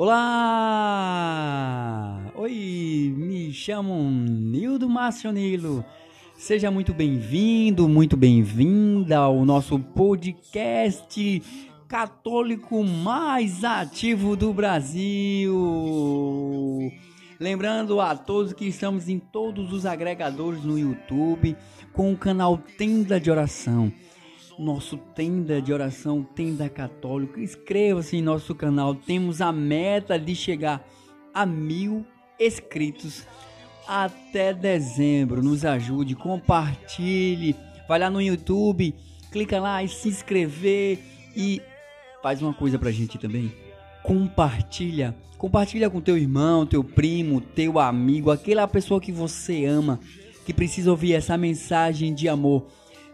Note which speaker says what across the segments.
Speaker 1: Olá! Oi, me chamo Nildo Márcio Nilo. Seja muito bem-vindo, muito bem-vinda ao nosso podcast católico mais ativo do Brasil. Lembrando a todos que estamos em todos os agregadores no YouTube com o canal Tenda de Oração nosso tenda de oração, tenda católico. Inscreva-se em nosso canal. Temos a meta de chegar a mil inscritos até dezembro. Nos ajude, compartilhe. Vai lá no YouTube, clica lá e se inscrever e faz uma coisa pra gente também. Compartilha. Compartilha com teu irmão, teu primo, teu amigo, aquela pessoa que você ama, que precisa ouvir essa mensagem de amor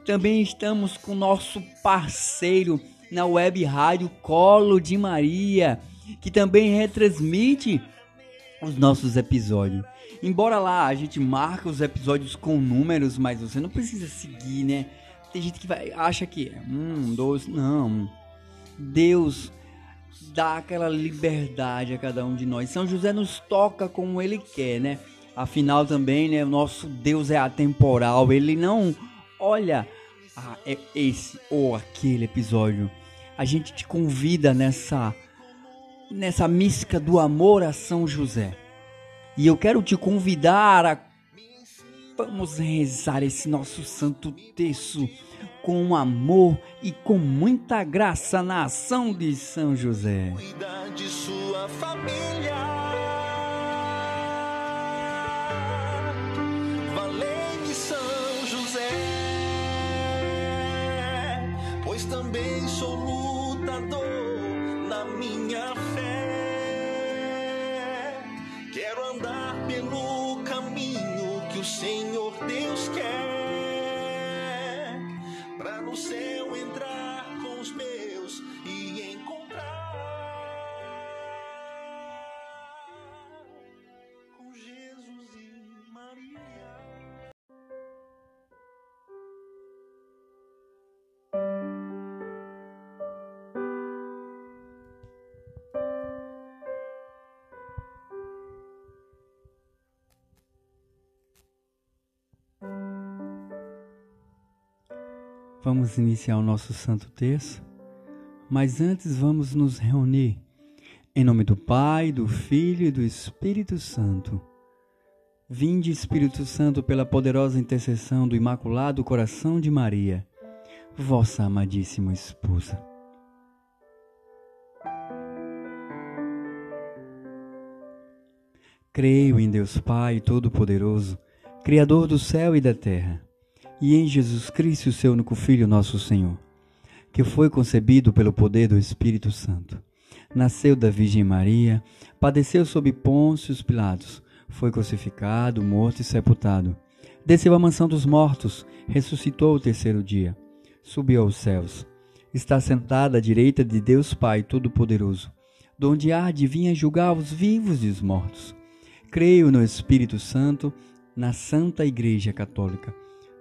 Speaker 1: também estamos com nosso parceiro na web rádio Colo de Maria, que também retransmite os nossos episódios. Embora lá a gente marca os episódios com números, mas você não precisa seguir, né? Tem gente que vai, acha que é um, dois, não. Deus dá aquela liberdade a cada um de nós. São José nos toca como ele quer, né? Afinal também, né, o nosso Deus é atemporal, ele não olha ah, é esse ou aquele episódio. A gente te convida nessa nessa mística do amor a São José. E eu quero te convidar a vamos rezar esse nosso santo texto com amor e com muita graça na ação de São José. Cuida de sua família.
Speaker 2: Também sou lutador na minha fé. Quero andar pelo caminho que o Senhor Deus quer, para no céu entrar
Speaker 1: Vamos iniciar o nosso santo texto, mas antes vamos nos reunir em nome do Pai, do Filho e do Espírito Santo. Vinde, Espírito Santo, pela poderosa intercessão do Imaculado Coração de Maria, vossa amadíssima esposa. Creio em Deus Pai Todo-Poderoso, Criador do céu e da terra e em Jesus Cristo, seu único Filho, nosso Senhor, que foi concebido pelo poder do Espírito Santo. Nasceu da Virgem Maria, padeceu sob Pôncio Pilatos, foi crucificado, morto e sepultado. Desceu à mansão dos mortos, ressuscitou o terceiro dia, subiu aos céus. Está sentado à direita de Deus Pai Todo-Poderoso, donde há de vir julgar os vivos e os mortos. Creio no Espírito Santo, na Santa Igreja Católica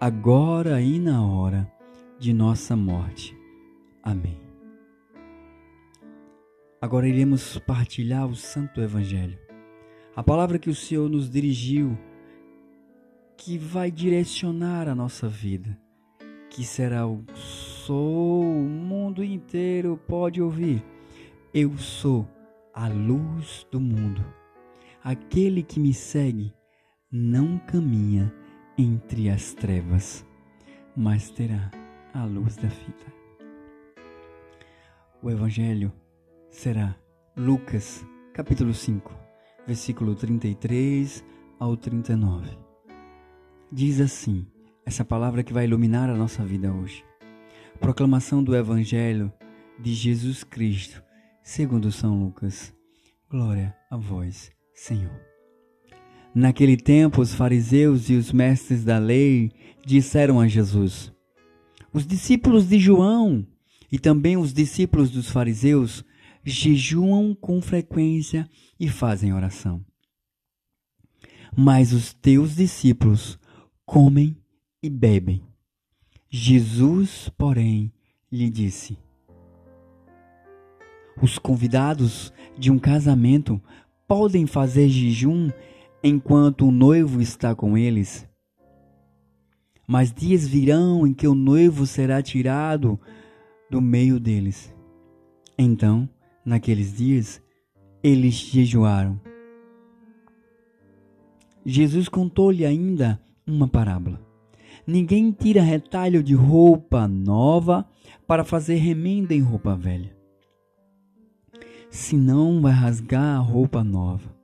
Speaker 1: agora e na hora de nossa morte. Amém. Agora iremos partilhar o Santo Evangelho, a palavra que o Senhor nos dirigiu, que vai direcionar a nossa vida, que será o sou, o mundo inteiro pode ouvir. Eu sou a luz do mundo. Aquele que me segue não caminha entre as trevas, mas terá a luz da vida. O Evangelho será Lucas, capítulo 5, versículo 33 ao 39. Diz assim, essa palavra que vai iluminar a nossa vida hoje. Proclamação do Evangelho de Jesus Cristo, segundo São Lucas. Glória a vós, Senhor. Naquele tempo, os fariseus e os mestres da lei disseram a Jesus: Os discípulos de João e também os discípulos dos fariseus jejuam com frequência e fazem oração. Mas os teus discípulos comem e bebem. Jesus, porém, lhe disse: Os convidados de um casamento podem fazer jejum enquanto o noivo está com eles. Mas dias virão em que o noivo será tirado do meio deles. Então, naqueles dias, eles jejuaram. Jesus contou-lhe ainda uma parábola. Ninguém tira retalho de roupa nova para fazer remenda em roupa velha. Senão vai rasgar a roupa nova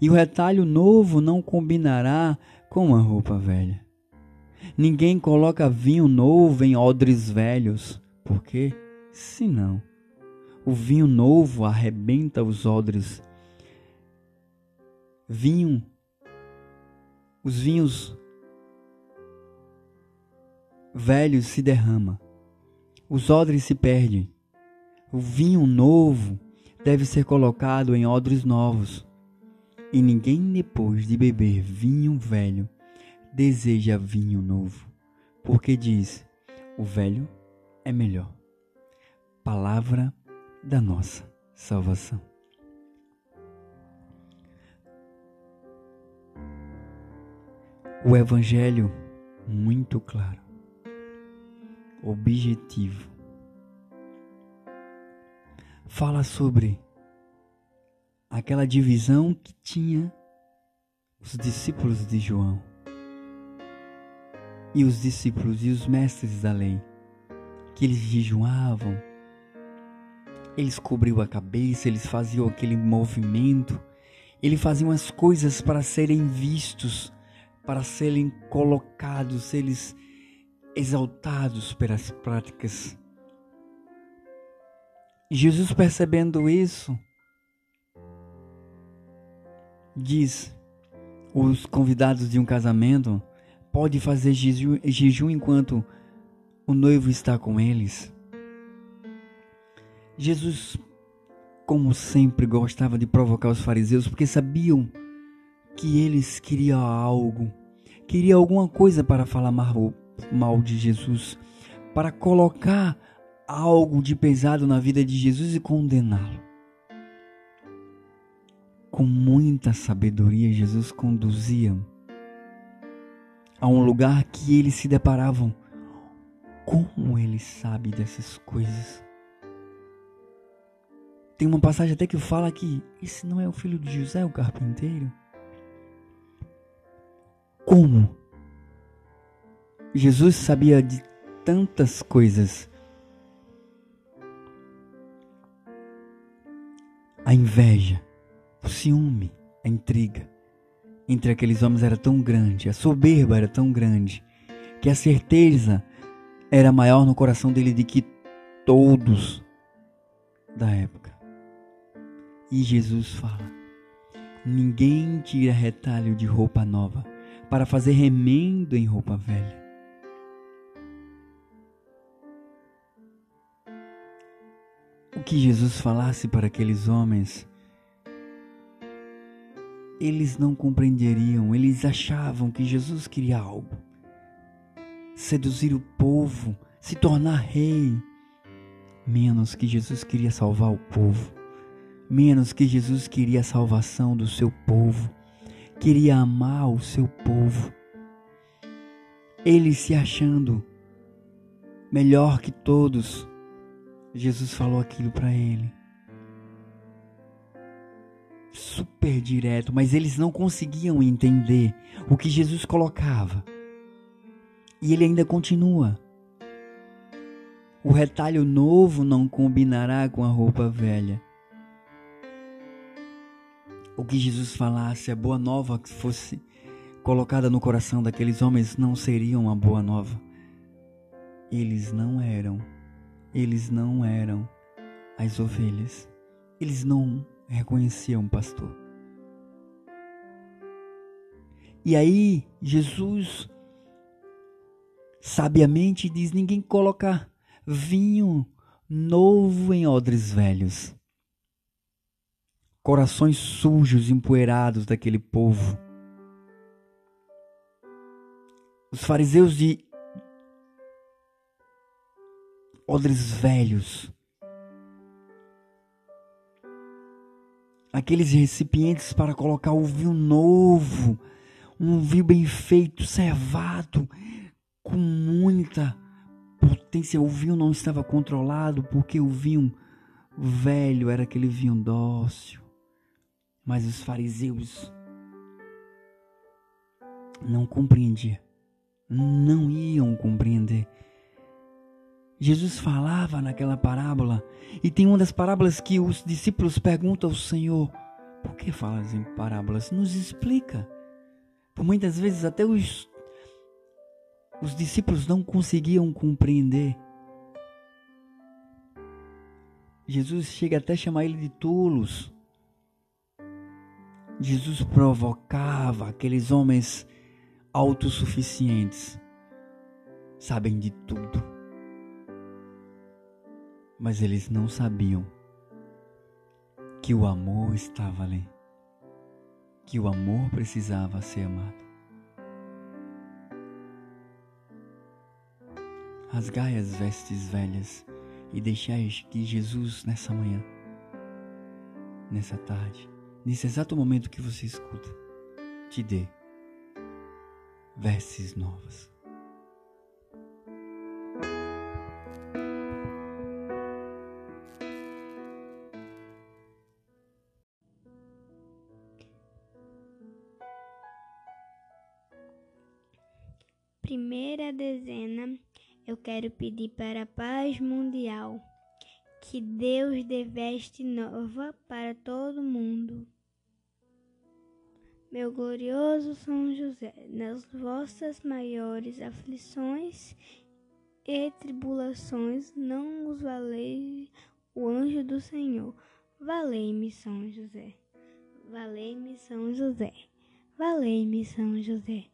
Speaker 1: e o retalho novo não combinará com a roupa velha. Ninguém coloca vinho novo em odres velhos, porque, senão, o vinho novo arrebenta os odres. Vinho, os vinhos velhos se derrama, os odres se perdem. O vinho novo deve ser colocado em odres novos e ninguém depois de beber vinho velho deseja vinho novo, porque diz: o velho é melhor. Palavra da nossa salvação. O Evangelho muito claro, objetivo, fala sobre aquela divisão que tinha os discípulos de João e os discípulos e os mestres da lei, que eles jejuavam, eles cobriam a cabeça, eles faziam aquele movimento, eles faziam as coisas para serem vistos, para serem colocados, eles exaltados pelas práticas. Jesus percebendo isso, diz os convidados de um casamento pode fazer jejum, jejum enquanto o noivo está com eles. Jesus, como sempre, gostava de provocar os fariseus porque sabiam que eles queriam algo, queriam alguma coisa para falar mal de Jesus, para colocar algo de pesado na vida de Jesus e condená-lo com muita sabedoria, Jesus conduzia a um lugar que eles se deparavam. Como ele sabe dessas coisas? Tem uma passagem até que fala que esse não é o filho de José, o carpinteiro. Como? Jesus sabia de tantas coisas. A inveja, o ciúme, a intriga entre aqueles homens era tão grande, a soberba era tão grande, que a certeza era maior no coração dele de que todos da época. E Jesus fala: Ninguém tira retalho de roupa nova para fazer remendo em roupa velha. O que Jesus falasse para aqueles homens eles não compreenderiam, eles achavam que Jesus queria algo. Seduzir o povo, se tornar rei. Menos que Jesus queria salvar o povo. Menos que Jesus queria a salvação do seu povo. Queria amar o seu povo. Ele se achando melhor que todos. Jesus falou aquilo para ele. Super direto, mas eles não conseguiam entender o que Jesus colocava. E ele ainda continua. O retalho novo não combinará com a roupa velha. O que Jesus falasse, a boa nova que fosse colocada no coração daqueles homens, não seria uma boa nova. Eles não eram, eles não eram as ovelhas. Eles não reconheciam o pastor. E aí, Jesus sabiamente diz: ninguém colocar vinho novo em odres velhos. Corações sujos, empoeirados daquele povo. Os fariseus de odres velhos. Aqueles recipientes para colocar o vinho novo, um vinho bem feito, servado, com muita potência. O vinho não estava controlado porque o vinho velho era aquele vinho dócil. Mas os fariseus não compreendiam, não iam compreender. Jesus falava naquela parábola, e tem uma das parábolas que os discípulos perguntam ao Senhor: por que falas em parábolas? Nos explica. Por muitas vezes até os os discípulos não conseguiam compreender. Jesus chega até a chamar ele de tolos. Jesus provocava aqueles homens autossuficientes, sabem de tudo, mas eles não sabiam que o amor estava ali, que o amor precisava ser amado. Rasgai as vestes velhas e deixai que Jesus, nessa manhã, nessa tarde, nesse exato momento que você escuta, te dê vestes novas.
Speaker 3: Primeira dezena eu quero pedir para a paz mundial, que Deus dê veste nova para todo mundo. Meu glorioso São José, nas vossas maiores aflições e tribulações, não os valei o anjo do Senhor. Valei-me, São José. Valei-me, São José. Valei-me, São José.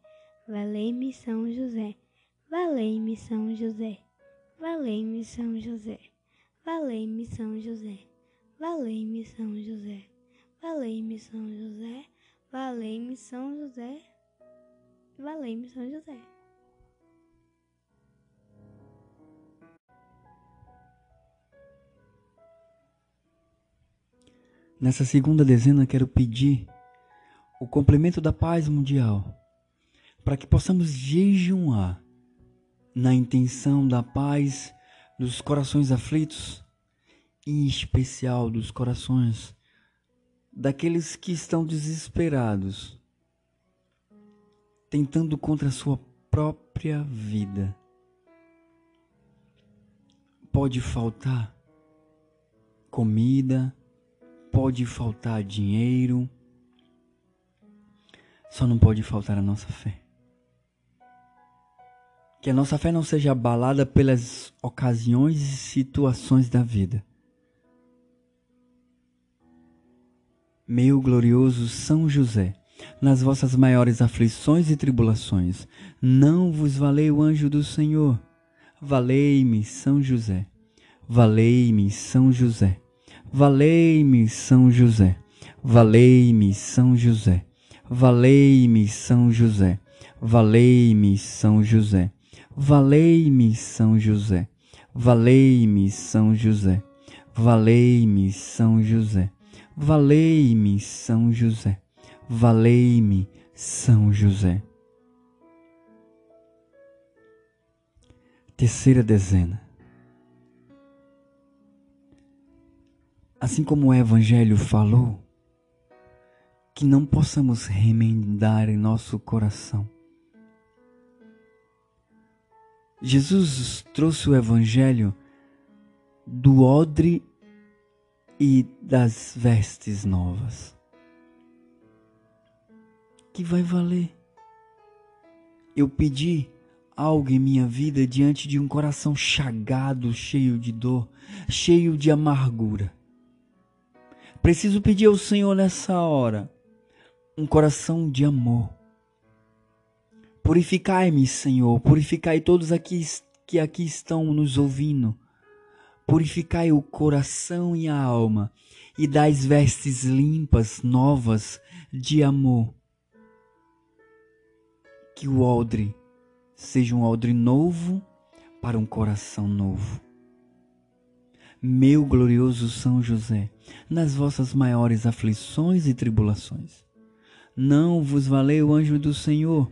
Speaker 3: Valei-me, São José. Valei-me São José, valei-me São José, valei-me São José, valei-me São José, valei-me São José, valei-me São José, valei-me São José.
Speaker 1: Nessa segunda dezena, quero pedir o complemento da paz mundial, para que possamos jejuar na intenção da paz dos corações aflitos, em especial dos corações daqueles que estão desesperados, tentando contra a sua própria vida. Pode faltar comida, pode faltar dinheiro, só não pode faltar a nossa fé. Que a nossa fé não seja abalada pelas ocasiões e situações da vida. Meu glorioso São José, nas vossas maiores aflições e tribulações, não vos valei o anjo do Senhor. Valei-me, São José. Valei-me, São José. Valei-me, São José. Valei-me, São José. Valei-me, São José. Valei-me, São José. Valei-me, São José. Valei-me, São José. Valei-me, São José. Valei-me, São José. Valei-me, São José. Terceira dezena. Assim como o Evangelho falou, que não possamos remendar em nosso coração. Jesus trouxe o Evangelho do odre e das vestes novas. Que vai valer? Eu pedi algo em minha vida diante de um coração chagado, cheio de dor, cheio de amargura. Preciso pedir ao Senhor nessa hora um coração de amor. Purificai-me, Senhor, purificai todos aqui que aqui estão nos ouvindo. Purificai o coração e a alma e dais vestes limpas, novas de amor. Que o odre seja um odre novo para um coração novo. Meu glorioso São José, nas vossas maiores aflições e tribulações, não vos valeu o anjo do Senhor?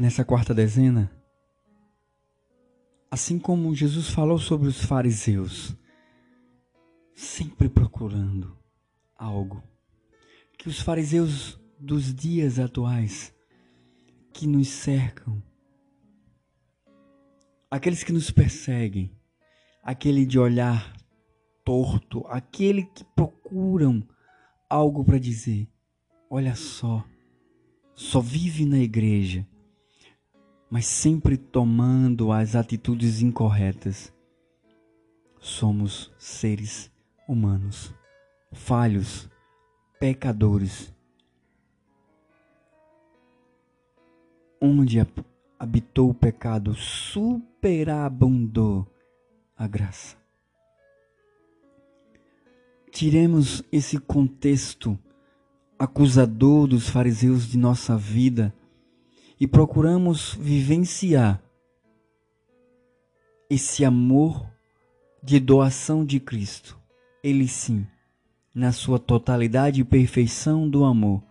Speaker 1: Nessa quarta dezena, assim como Jesus falou sobre os fariseus, sempre procurando algo que os fariseus dos dias atuais que nos cercam, aqueles que nos perseguem, aquele de olhar torto, aquele que procuram algo para dizer, olha só, só vive na igreja, mas sempre tomando as atitudes incorretas. Somos seres humanos, falhos, pecadores. Onde habitou o pecado, superabundou a graça. Tiremos esse contexto acusador dos fariseus de nossa vida e procuramos vivenciar esse amor de doação de Cristo. Ele sim na sua totalidade e perfeição do amor,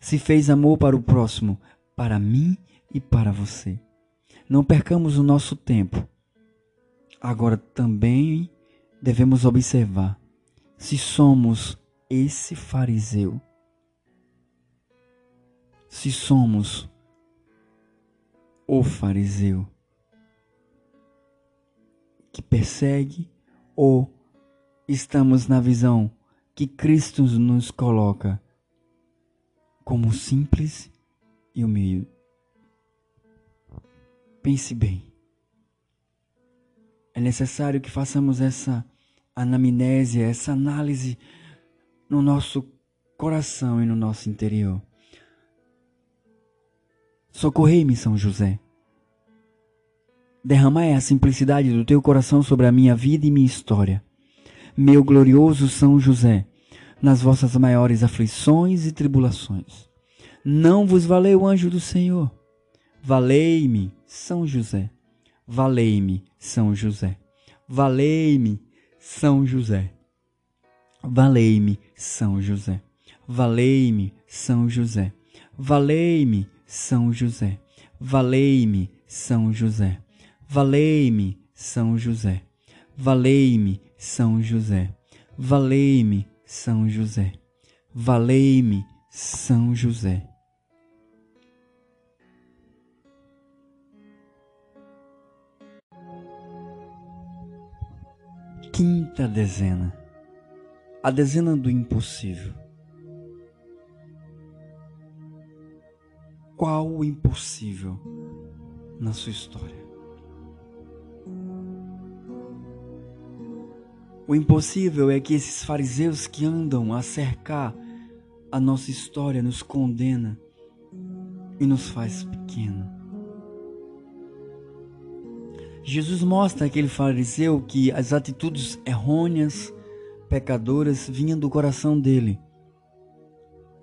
Speaker 1: se fez amor para o próximo, para mim e para você. Não percamos o nosso tempo. Agora também devemos observar se somos esse fariseu. Se somos o fariseu que persegue ou estamos na visão que Cristo nos coloca como simples e humilde. Pense bem. É necessário que façamos essa anamnésia, essa análise no nosso coração e no nosso interior. Socorrei-me, São José. Derramai a simplicidade do teu coração sobre a minha vida e minha história meu glorioso São José, nas vossas maiores aflições e tribulações. Não vos valeu o anjo do Senhor? Valei-me, São José. Valei-me, São José. Valei-me, São José. Valei-me, São José. Valei-me, São José. Valei-me, São José. Valei-me, São José. Valei-me, São José. Valei-me, são José. Valei-me, São José. Valei-me, São José. Quinta dezena. A dezena do impossível. Qual o impossível na sua história? O impossível é que esses fariseus que andam a cercar a nossa história nos condena e nos faz pequeno. Jesus mostra aquele fariseu que as atitudes errôneas, pecadoras vinha do coração dele.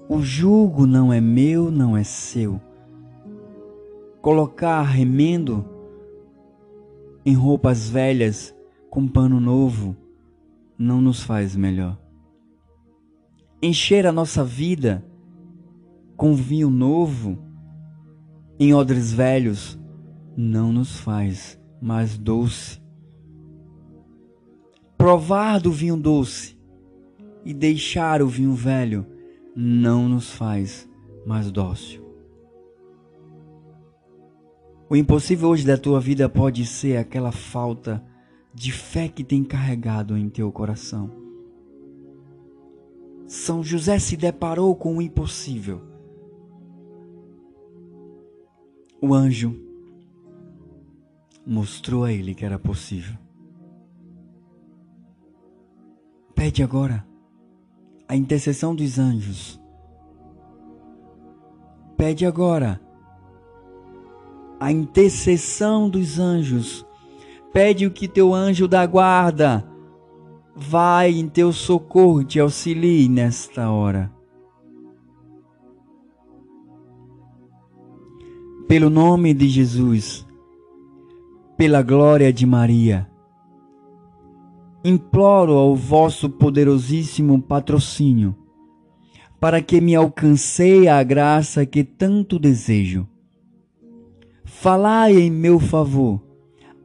Speaker 1: O jugo não é meu, não é seu. Colocar remendo em roupas velhas com pano novo não nos faz melhor. Encher a nossa vida com vinho novo em odres velhos não nos faz mais doce. Provar do vinho doce e deixar o vinho velho não nos faz mais dócil. O impossível hoje da tua vida pode ser aquela falta de fé que tem carregado em teu coração. São José se deparou com o impossível. O anjo mostrou a ele que era possível. Pede agora a intercessão dos anjos. Pede agora a intercessão dos anjos. Pede o que teu anjo da guarda vai em teu socorro, te auxilie nesta hora. Pelo nome de Jesus, pela glória de Maria, imploro ao vosso poderosíssimo patrocínio, para que me alcancei a graça que tanto desejo. Falai em meu favor,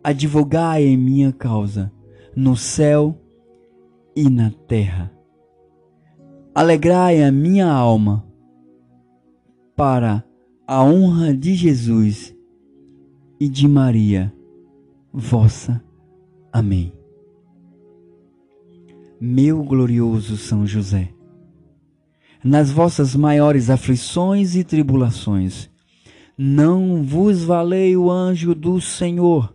Speaker 1: advogai em minha causa, no céu e na terra. Alegrai a minha alma para a honra de Jesus e de Maria, vossa. Amém. Meu glorioso São José, nas vossas maiores aflições e tribulações, não vos valei o anjo do Senhor,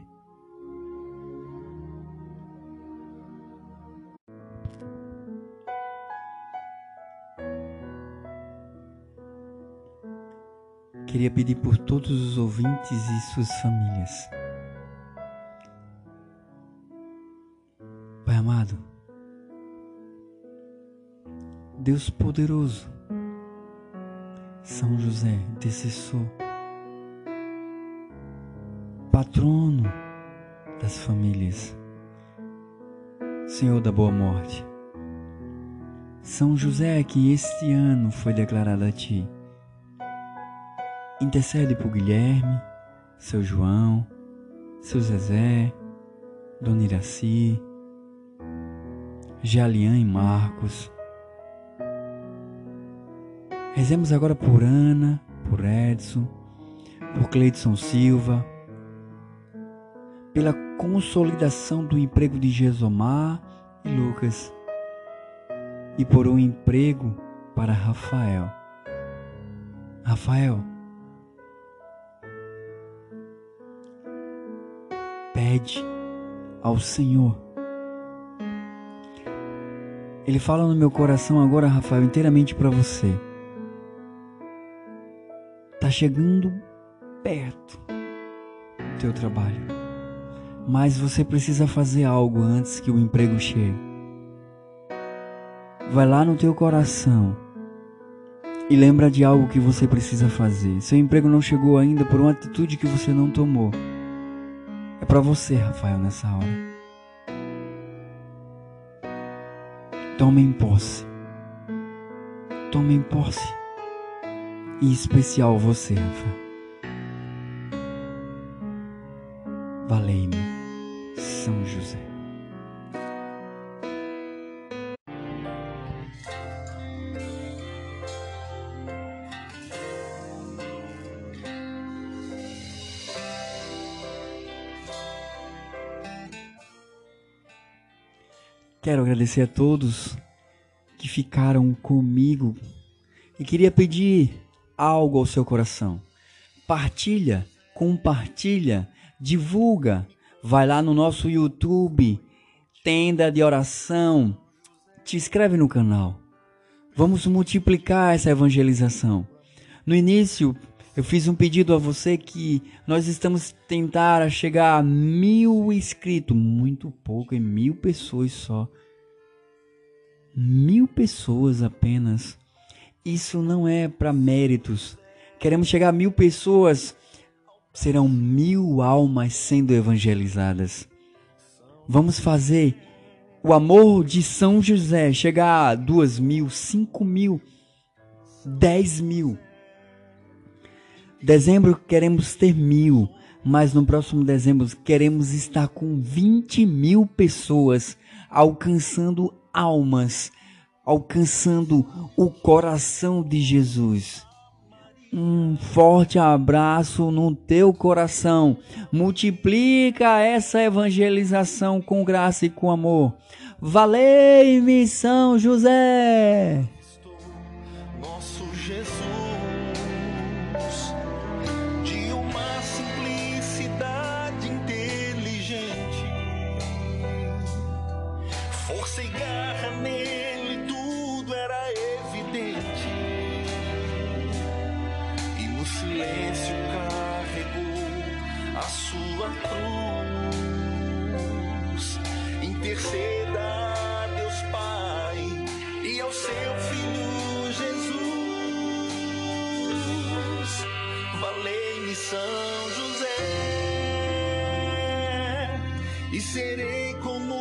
Speaker 1: Queria pedir por todos os ouvintes e suas famílias. Pai amado, Deus poderoso, São José, intercessor, patrono das famílias, Senhor da boa morte, São José que este ano foi declarado a Ti Intercede por Guilherme, seu João, seu Zezé, Dona Iraci, Jalian e Marcos. Rezemos agora por Ana, por Edson, por Cleidson Silva, pela consolidação do emprego de Gesomar e Lucas e por um emprego para Rafael. Rafael, pede ao Senhor. Ele fala no meu coração agora, Rafael, inteiramente para você. Tá chegando perto do teu trabalho. Mas você precisa fazer algo antes que o emprego chegue. Vai lá no teu coração e lembra de algo que você precisa fazer. Seu emprego não chegou ainda por uma atitude que você não tomou. É para você, Rafael, nessa hora. Tome em posse. Tome em posse. Em especial você, Rafael. Valei-me, Quero agradecer a todos que ficaram comigo e queria pedir algo ao seu coração. Partilha, compartilha, divulga. Vai lá no nosso YouTube, Tenda de Oração. Te inscreve no canal. Vamos multiplicar essa evangelização. No início, eu fiz um pedido a você que nós estamos tentar chegar a mil inscritos, muito pouco, é mil pessoas só. Mil pessoas apenas. Isso não é para méritos. Queremos chegar a mil pessoas. Serão mil almas sendo evangelizadas. Vamos fazer o amor de São José chegar a duas mil, cinco mil, dez mil. Dezembro queremos ter mil, mas no próximo dezembro queremos estar com 20 mil pessoas alcançando almas alcançando o coração de Jesus. Um forte abraço no teu coração. Multiplica essa evangelização com graça e com amor. Valei-me, São José!
Speaker 2: E serei como